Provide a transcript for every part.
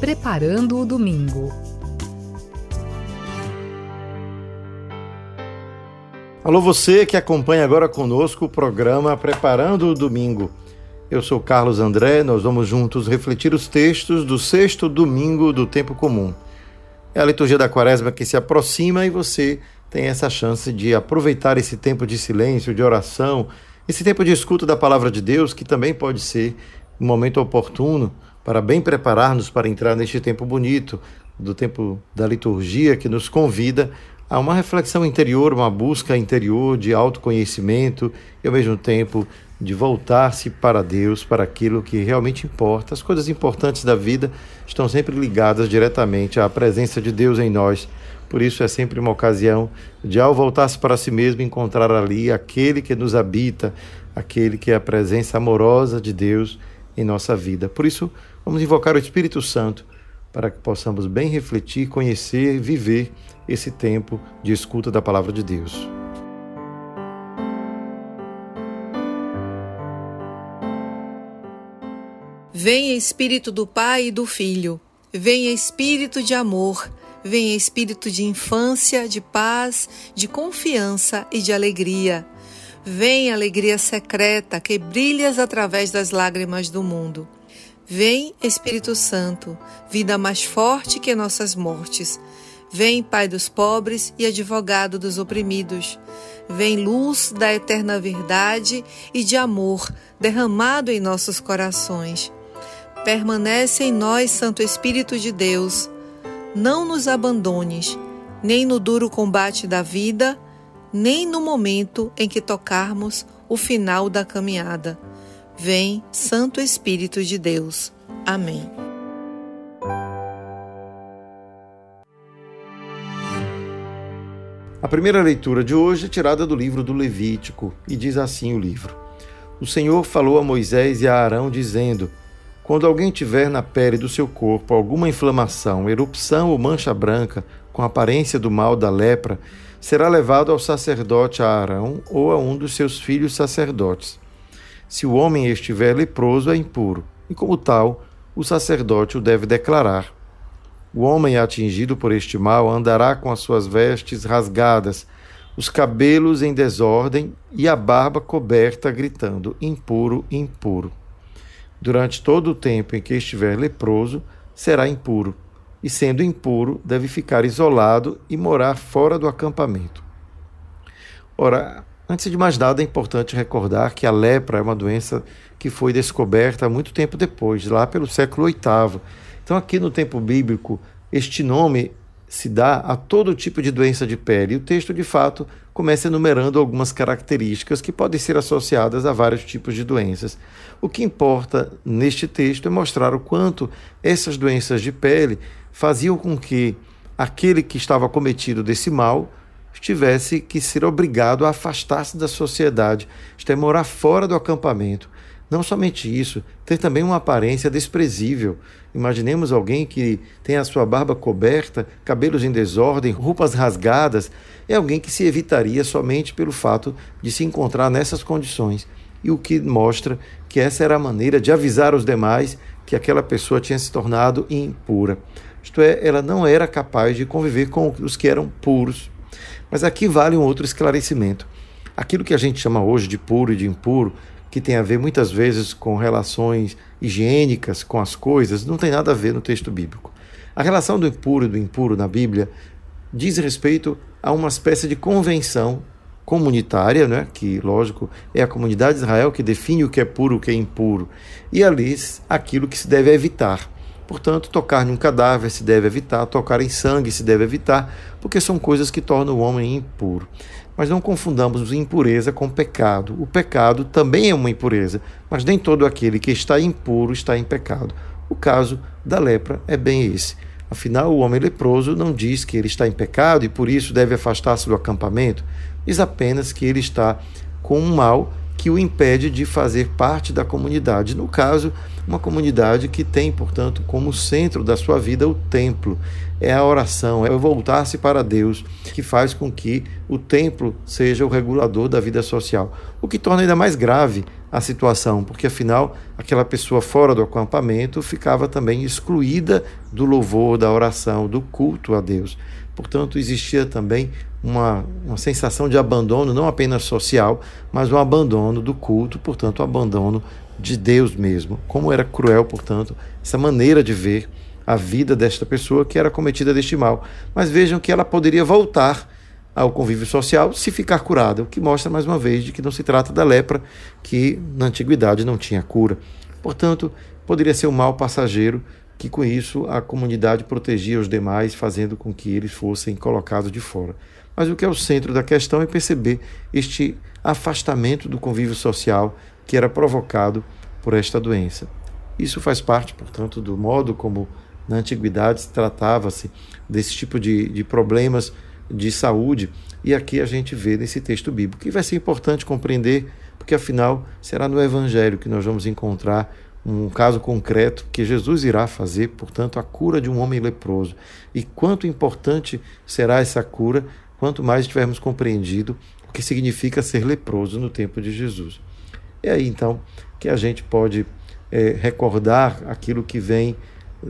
Preparando o Domingo. Alô, você que acompanha agora conosco o programa Preparando o Domingo. Eu sou Carlos André, nós vamos juntos refletir os textos do sexto domingo do tempo comum. É a liturgia da quaresma que se aproxima e você tem essa chance de aproveitar esse tempo de silêncio, de oração, esse tempo de escuta da palavra de Deus, que também pode ser um momento oportuno para bem preparar-nos para entrar neste tempo bonito, do tempo da liturgia, que nos convida a uma reflexão interior, uma busca interior de autoconhecimento e, ao mesmo tempo, de voltar-se para Deus, para aquilo que realmente importa. As coisas importantes da vida estão sempre ligadas diretamente à presença de Deus em nós. Por isso é sempre uma ocasião de, ao voltar-se para si mesmo, encontrar ali aquele que nos habita, aquele que é a presença amorosa de Deus em nossa vida. Por isso, vamos invocar o Espírito Santo para que possamos bem refletir, conhecer viver esse tempo de escuta da palavra de Deus. Venha Espírito do Pai e do Filho, venha Espírito de amor, venha Espírito de infância, de paz, de confiança e de alegria. Vem alegria secreta que brilhas através das lágrimas do mundo. Vem Espírito Santo, vida mais forte que nossas mortes. Vem Pai dos pobres e advogado dos oprimidos. Vem luz da eterna verdade e de amor derramado em nossos corações. Permanece em nós, Santo Espírito de Deus. Não nos abandones, nem no duro combate da vida, nem no momento em que tocarmos o final da caminhada. Vem, Santo Espírito de Deus. Amém. A primeira leitura de hoje é tirada do livro do Levítico e diz assim o livro: O Senhor falou a Moisés e a Arão, dizendo: Quando alguém tiver na pele do seu corpo alguma inflamação, erupção ou mancha branca, com aparência do mal da lepra, será levado ao sacerdote Arão ou a um dos seus filhos sacerdotes. Se o homem estiver leproso, é impuro, e como tal, o sacerdote o deve declarar. O homem atingido por este mal andará com as suas vestes rasgadas, os cabelos em desordem e a barba coberta, gritando: impuro, impuro. Durante todo o tempo em que estiver leproso, será impuro e, sendo impuro, deve ficar isolado e morar fora do acampamento. Ora, antes de mais nada, é importante recordar que a lepra é uma doença que foi descoberta muito tempo depois, lá pelo século VIII. Então, aqui no tempo bíblico, este nome se dá a todo tipo de doença de pele. E o texto, de fato, começa enumerando algumas características que podem ser associadas a vários tipos de doenças. O que importa neste texto é mostrar o quanto essas doenças de pele faziam com que aquele que estava cometido desse mal tivesse que ser obrigado a afastar-se da sociedade, isto é, morar fora do acampamento. Não somente isso, ter também uma aparência desprezível. Imaginemos alguém que tem a sua barba coberta, cabelos em desordem, roupas rasgadas. É alguém que se evitaria somente pelo fato de se encontrar nessas condições. E o que mostra que essa era a maneira de avisar os demais que aquela pessoa tinha se tornado impura. Isto é, ela não era capaz de conviver com os que eram puros. Mas aqui vale um outro esclarecimento. Aquilo que a gente chama hoje de puro e de impuro, que tem a ver muitas vezes com relações higiênicas com as coisas, não tem nada a ver no texto bíblico. A relação do impuro e do impuro na Bíblia diz respeito a uma espécie de convenção comunitária, né, que, lógico, é a comunidade de Israel que define o que é puro e o que é impuro, e ali aquilo que se deve evitar. Portanto, tocar em um cadáver se deve evitar, tocar em sangue se deve evitar, porque são coisas que tornam o homem impuro. Mas não confundamos impureza com pecado. O pecado também é uma impureza, mas nem todo aquele que está impuro está em pecado. O caso da lepra é bem esse. Afinal, o homem leproso não diz que ele está em pecado e por isso deve afastar-se do acampamento, diz apenas que ele está com um mal que o impede de fazer parte da comunidade. No caso, uma comunidade que tem, portanto, como centro da sua vida o templo. É a oração, é o voltar-se para Deus que faz com que o templo seja o regulador da vida social. O que torna ainda mais grave a situação, porque afinal aquela pessoa fora do acampamento ficava também excluída do louvor, da oração, do culto a Deus. Portanto, existia também uma, uma sensação de abandono, não apenas social, mas um abandono do culto, portanto, um abandono de Deus mesmo. Como era cruel, portanto, essa maneira de ver a vida desta pessoa que era cometida deste mal. Mas vejam que ela poderia voltar ao convívio social se ficar curada, o que mostra mais uma vez de que não se trata da lepra, que na antiguidade não tinha cura. Portanto, poderia ser um mal passageiro que com isso a comunidade protegia os demais, fazendo com que eles fossem colocados de fora. Mas o que é o centro da questão é perceber este afastamento do convívio social que era provocado por esta doença. Isso faz parte, portanto, do modo como na antiguidade tratava-se desse tipo de, de problemas de saúde, e aqui a gente vê nesse texto bíblico, que vai ser importante compreender, porque afinal será no Evangelho que nós vamos encontrar um caso concreto que Jesus irá fazer, portanto, a cura de um homem leproso. E quanto importante será essa cura, quanto mais tivermos compreendido o que significa ser leproso no tempo de Jesus. É aí então que a gente pode é, recordar aquilo que vem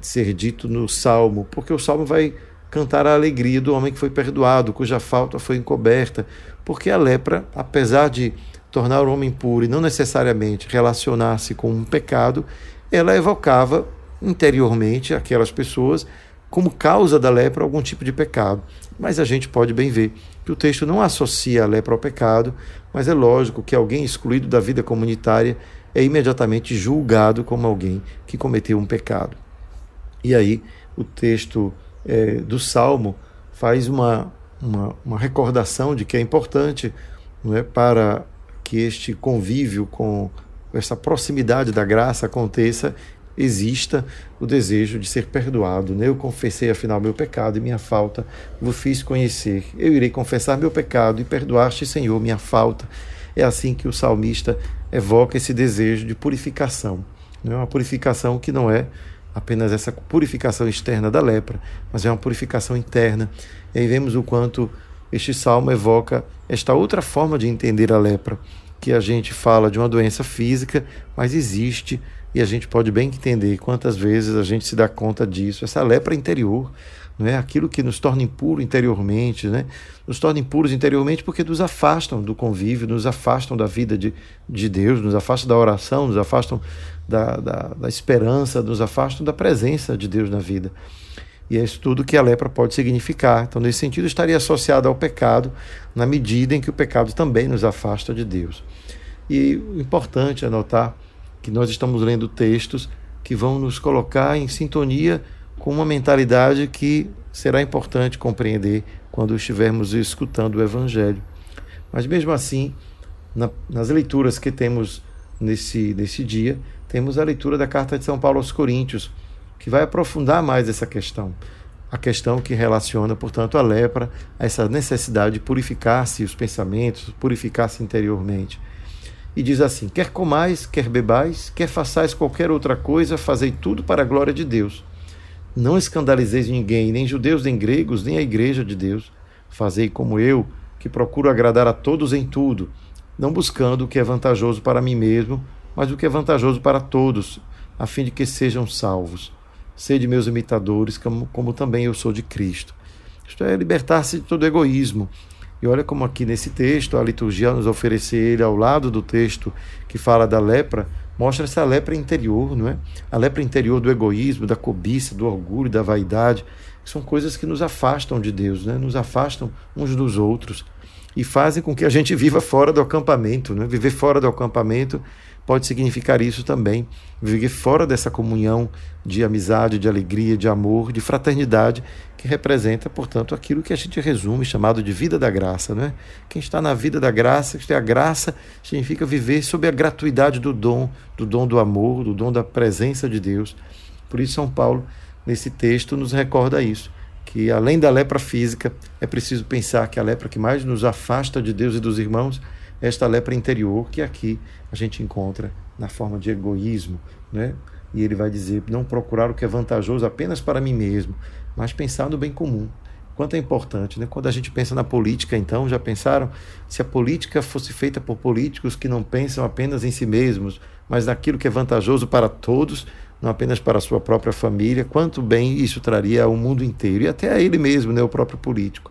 ser dito no Salmo, porque o Salmo vai cantar a alegria do homem que foi perdoado, cuja falta foi encoberta, porque a lepra, apesar de tornar o homem puro e não necessariamente relacionar-se com um pecado, ela evocava interiormente aquelas pessoas como causa da lepra algum tipo de pecado. Mas a gente pode bem ver que o texto não associa a lepra ao pecado, mas é lógico que alguém excluído da vida comunitária é imediatamente julgado como alguém que cometeu um pecado. E aí o texto é, do Salmo faz uma, uma, uma, recordação de que é importante não é, para que este convívio com essa proximidade da graça aconteça, exista o desejo de ser perdoado. Né? Eu confessei afinal meu pecado e minha falta, vos fiz conhecer. Eu irei confessar meu pecado e perdoaste, Senhor, minha falta. É assim que o salmista evoca esse desejo de purificação. Não é uma purificação que não é apenas essa purificação externa da lepra, mas é uma purificação interna. E aí vemos o quanto este salmo evoca esta outra forma de entender a lepra, que a gente fala de uma doença física, mas existe e a gente pode bem entender quantas vezes a gente se dá conta disso. Essa lepra interior, não é aquilo que nos torna impuro interiormente, né? Nos torna impuros interiormente porque nos afastam do convívio, nos afastam da vida de, de Deus, nos afastam da oração, nos afastam da, da, da esperança, nos afastam da presença de Deus na vida. E é isso tudo que a lepra pode significar. Então, nesse sentido, estaria associado ao pecado, na medida em que o pecado também nos afasta de Deus. E o importante é notar que nós estamos lendo textos que vão nos colocar em sintonia com uma mentalidade que será importante compreender quando estivermos escutando o Evangelho. Mas mesmo assim, na, nas leituras que temos nesse, nesse dia, temos a leitura da carta de São Paulo aos Coríntios, que vai aprofundar mais essa questão. A questão que relaciona, portanto, a lepra a essa necessidade de purificar-se os pensamentos, purificar-se interiormente. E diz assim: quer comais, quer bebais, quer façais qualquer outra coisa, fazei tudo para a glória de Deus. Não escandalizeis ninguém, nem judeus, nem gregos, nem a igreja de Deus. Fazei como eu, que procuro agradar a todos em tudo, não buscando o que é vantajoso para mim mesmo, mas o que é vantajoso para todos, a fim de que sejam salvos. Sede meus imitadores, como, como também eu sou de Cristo. Isto é libertar-se de todo egoísmo. E olha como aqui nesse texto, a liturgia nos oferecer ele ao lado do texto que fala da lepra, mostra essa lepra interior, não é? A lepra interior do egoísmo, da cobiça, do orgulho, da vaidade, que são coisas que nos afastam de Deus, né? Nos afastam uns dos outros e fazem com que a gente viva fora do acampamento, né? Viver fora do acampamento pode significar isso também, viver fora dessa comunhão de amizade, de alegria, de amor, de fraternidade, que representa, portanto, aquilo que a gente resume chamado de vida da graça, não é? Quem está na vida da graça, que a graça significa viver sob a gratuidade do dom, do dom do amor, do dom da presença de Deus. Por isso São Paulo nesse texto nos recorda isso, que além da lepra física, é preciso pensar que a lepra que mais nos afasta de Deus e dos irmãos esta lepra interior que aqui a gente encontra na forma de egoísmo, né? E ele vai dizer: não procurar o que é vantajoso apenas para mim mesmo, mas pensar no bem comum. quanto é importante. Né? Quando a gente pensa na política, então, já pensaram se a política fosse feita por políticos que não pensam apenas em si mesmos, mas naquilo que é vantajoso para todos, não apenas para a sua própria família, quanto bem isso traria ao mundo inteiro e até a ele mesmo, né, o próprio político.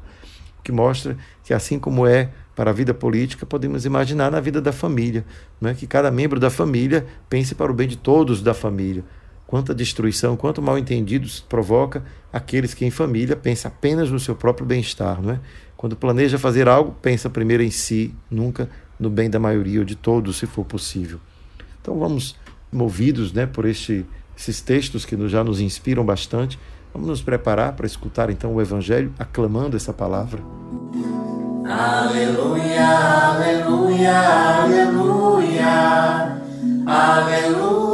Que mostra que, assim como é para a vida política, podemos imaginar na vida da família, né, que cada membro da família pense para o bem de todos da família quanta destruição, quanto mal entendidos provoca aqueles que em família pensam apenas no seu próprio bem-estar, não é? Quando planeja fazer algo, pensa primeiro em si, nunca no bem da maioria ou de todos, se for possível. Então vamos movidos, né, por este, esses textos que já nos inspiram bastante, vamos nos preparar para escutar então o evangelho aclamando essa palavra. Aleluia, aleluia, aleluia. Aleluia.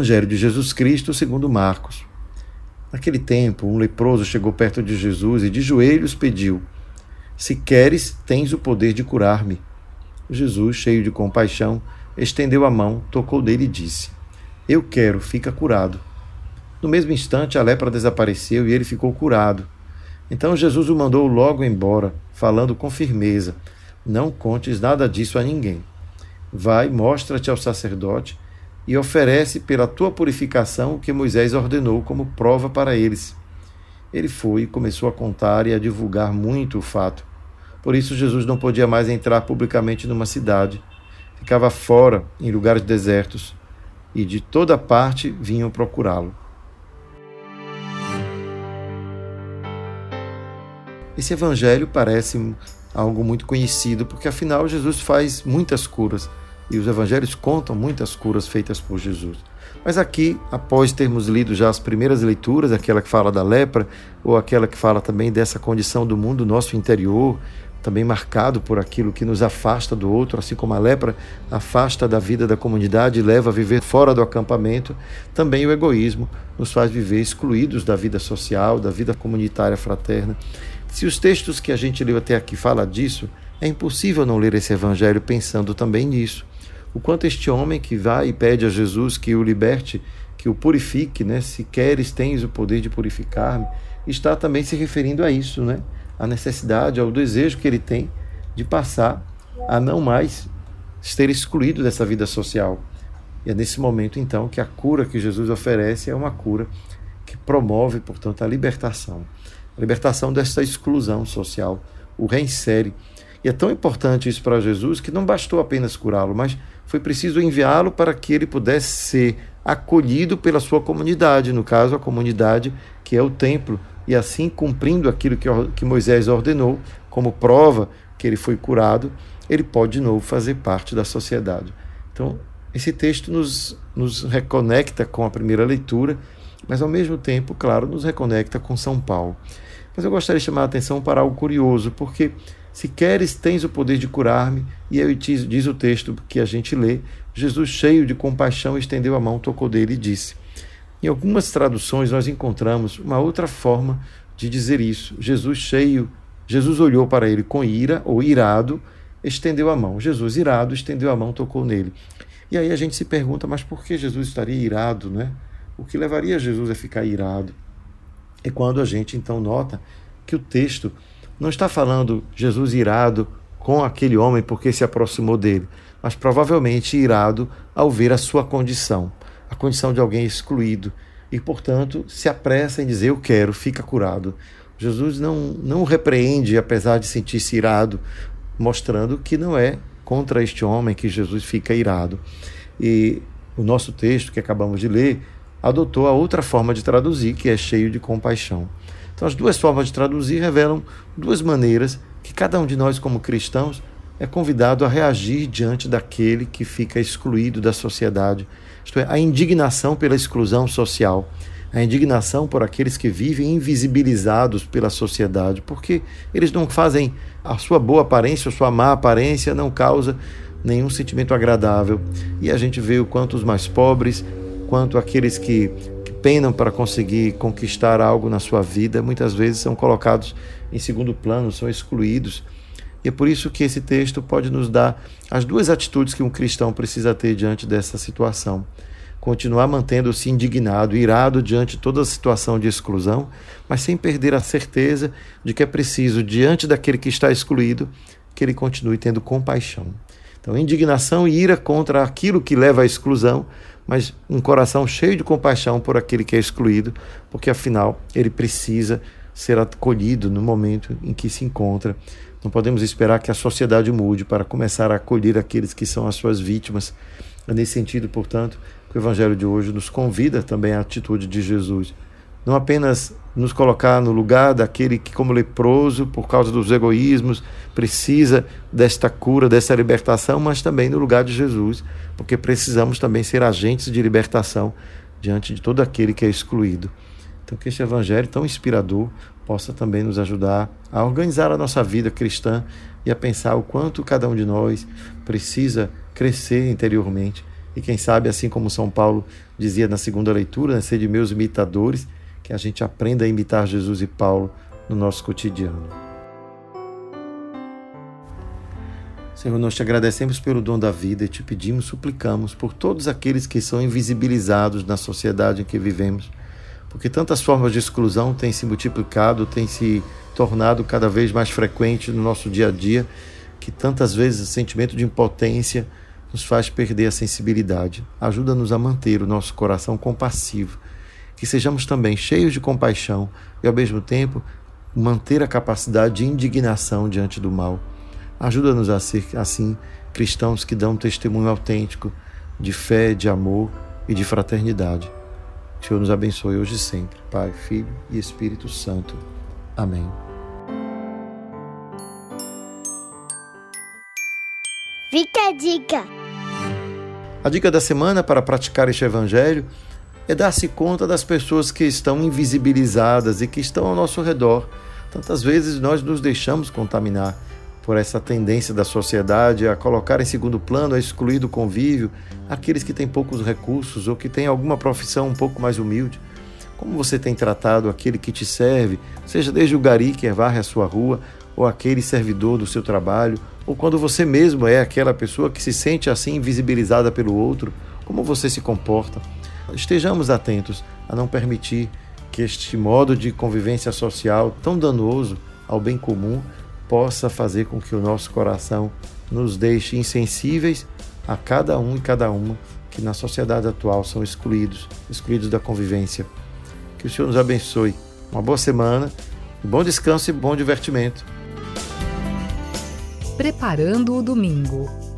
Evangelho de Jesus Cristo segundo Marcos. Naquele tempo, um leproso chegou perto de Jesus e de joelhos pediu: Se queres, tens o poder de curar-me. Jesus, cheio de compaixão, estendeu a mão, tocou dele e disse: Eu quero, fica curado. No mesmo instante, a lepra desapareceu e ele ficou curado. Então Jesus o mandou logo embora, falando com firmeza: Não contes nada disso a ninguém. Vai, mostra-te ao sacerdote e oferece pela tua purificação o que Moisés ordenou como prova para eles. Ele foi e começou a contar e a divulgar muito o fato. Por isso, Jesus não podia mais entrar publicamente numa cidade. Ficava fora, em lugares desertos, e de toda parte vinham procurá-lo. Esse evangelho parece algo muito conhecido, porque afinal Jesus faz muitas curas e os evangelhos contam muitas curas feitas por Jesus. Mas aqui, após termos lido já as primeiras leituras, aquela que fala da lepra, ou aquela que fala também dessa condição do mundo nosso interior, também marcado por aquilo que nos afasta do outro, assim como a lepra afasta da vida da comunidade e leva a viver fora do acampamento, também o egoísmo nos faz viver excluídos da vida social, da vida comunitária fraterna. Se os textos que a gente leu até aqui falam disso, é impossível não ler esse evangelho pensando também nisso o quanto este homem que vai e pede a Jesus que o liberte, que o purifique, né? Se queres, tens o poder de purificar-me, está também se referindo a isso, né? A necessidade, ao desejo que ele tem de passar a não mais ser excluído dessa vida social. E é nesse momento, então, que a cura que Jesus oferece é uma cura que promove, portanto, a libertação. A libertação dessa exclusão social, o reinsere. E é tão importante isso para Jesus que não bastou apenas curá-lo, mas foi preciso enviá-lo para que ele pudesse ser acolhido pela sua comunidade, no caso, a comunidade que é o templo, e assim cumprindo aquilo que, que Moisés ordenou, como prova que ele foi curado, ele pode de novo fazer parte da sociedade. Então, esse texto nos, nos reconecta com a primeira leitura, mas ao mesmo tempo, claro, nos reconecta com São Paulo. Mas eu gostaria de chamar a atenção para algo curioso, porque se queres, tens o poder de curar-me. E aí diz o texto que a gente lê: Jesus, cheio de compaixão, estendeu a mão, tocou dele e disse. Em algumas traduções, nós encontramos uma outra forma de dizer isso. Jesus, cheio, Jesus olhou para ele com ira ou irado, estendeu a mão. Jesus, irado, estendeu a mão, tocou nele. E aí a gente se pergunta, mas por que Jesus estaria irado, né? O que levaria Jesus a ficar irado? É quando a gente então nota que o texto não está falando Jesus irado com aquele homem porque se aproximou dele, mas provavelmente irado ao ver a sua condição, a condição de alguém excluído, e portanto se apressa em dizer: Eu quero, fica curado. Jesus não, não repreende, apesar de sentir-se irado, mostrando que não é contra este homem que Jesus fica irado. E o nosso texto que acabamos de ler adotou a outra forma de traduzir, que é cheio de compaixão. Então, as duas formas de traduzir revelam duas maneiras que cada um de nós, como cristãos, é convidado a reagir diante daquele que fica excluído da sociedade. Isto é, a indignação pela exclusão social, a indignação por aqueles que vivem invisibilizados pela sociedade, porque eles não fazem a sua boa aparência, a sua má aparência não causa nenhum sentimento agradável. E a gente vê o quanto os mais pobres, quanto aqueles que penam para conseguir conquistar algo na sua vida, muitas vezes são colocados em segundo plano, são excluídos. E é por isso que esse texto pode nos dar as duas atitudes que um cristão precisa ter diante dessa situação. Continuar mantendo-se indignado, irado diante toda a situação de exclusão, mas sem perder a certeza de que é preciso, diante daquele que está excluído, que ele continue tendo compaixão. Então, indignação e ira contra aquilo que leva à exclusão, mas um coração cheio de compaixão por aquele que é excluído, porque afinal ele precisa ser acolhido no momento em que se encontra. Não podemos esperar que a sociedade mude para começar a acolher aqueles que são as suas vítimas. É nesse sentido, portanto, que o Evangelho de hoje nos convida também à atitude de Jesus. Não apenas nos colocar no lugar daquele que, como leproso, por causa dos egoísmos, precisa desta cura, dessa libertação, mas também no lugar de Jesus, porque precisamos também ser agentes de libertação diante de todo aquele que é excluído. Então, que este Evangelho tão inspirador possa também nos ajudar a organizar a nossa vida cristã e a pensar o quanto cada um de nós precisa crescer interiormente. E quem sabe, assim como São Paulo dizia na segunda leitura, né, ser de meus imitadores, que a gente aprenda a imitar Jesus e Paulo no nosso cotidiano. Senhor, nós te agradecemos pelo dom da vida e te pedimos, suplicamos por todos aqueles que são invisibilizados na sociedade em que vivemos, porque tantas formas de exclusão têm se multiplicado, têm se tornado cada vez mais frequente no nosso dia a dia, que tantas vezes o sentimento de impotência nos faz perder a sensibilidade. Ajuda-nos a manter o nosso coração compassivo que sejamos também cheios de compaixão e, ao mesmo tempo, manter a capacidade de indignação diante do mal. Ajuda-nos a ser, assim, cristãos que dão um testemunho autêntico de fé, de amor e de fraternidade. O Senhor nos abençoe hoje e sempre. Pai, Filho e Espírito Santo. Amém. Fica a dica. A dica da semana para praticar este evangelho é dar-se conta das pessoas que estão invisibilizadas e que estão ao nosso redor. Tantas vezes nós nos deixamos contaminar por essa tendência da sociedade a colocar em segundo plano, a excluir do convívio aqueles que têm poucos recursos ou que têm alguma profissão um pouco mais humilde. Como você tem tratado aquele que te serve, seja desde o gari que varre a sua rua, ou aquele servidor do seu trabalho, ou quando você mesmo é aquela pessoa que se sente assim invisibilizada pelo outro, como você se comporta? Estejamos atentos a não permitir que este modo de convivência social tão danoso ao bem comum possa fazer com que o nosso coração nos deixe insensíveis a cada um e cada uma que na sociedade atual são excluídos, excluídos da convivência. Que o Senhor nos abençoe. Uma boa semana, bom descanso e bom divertimento. Preparando o domingo.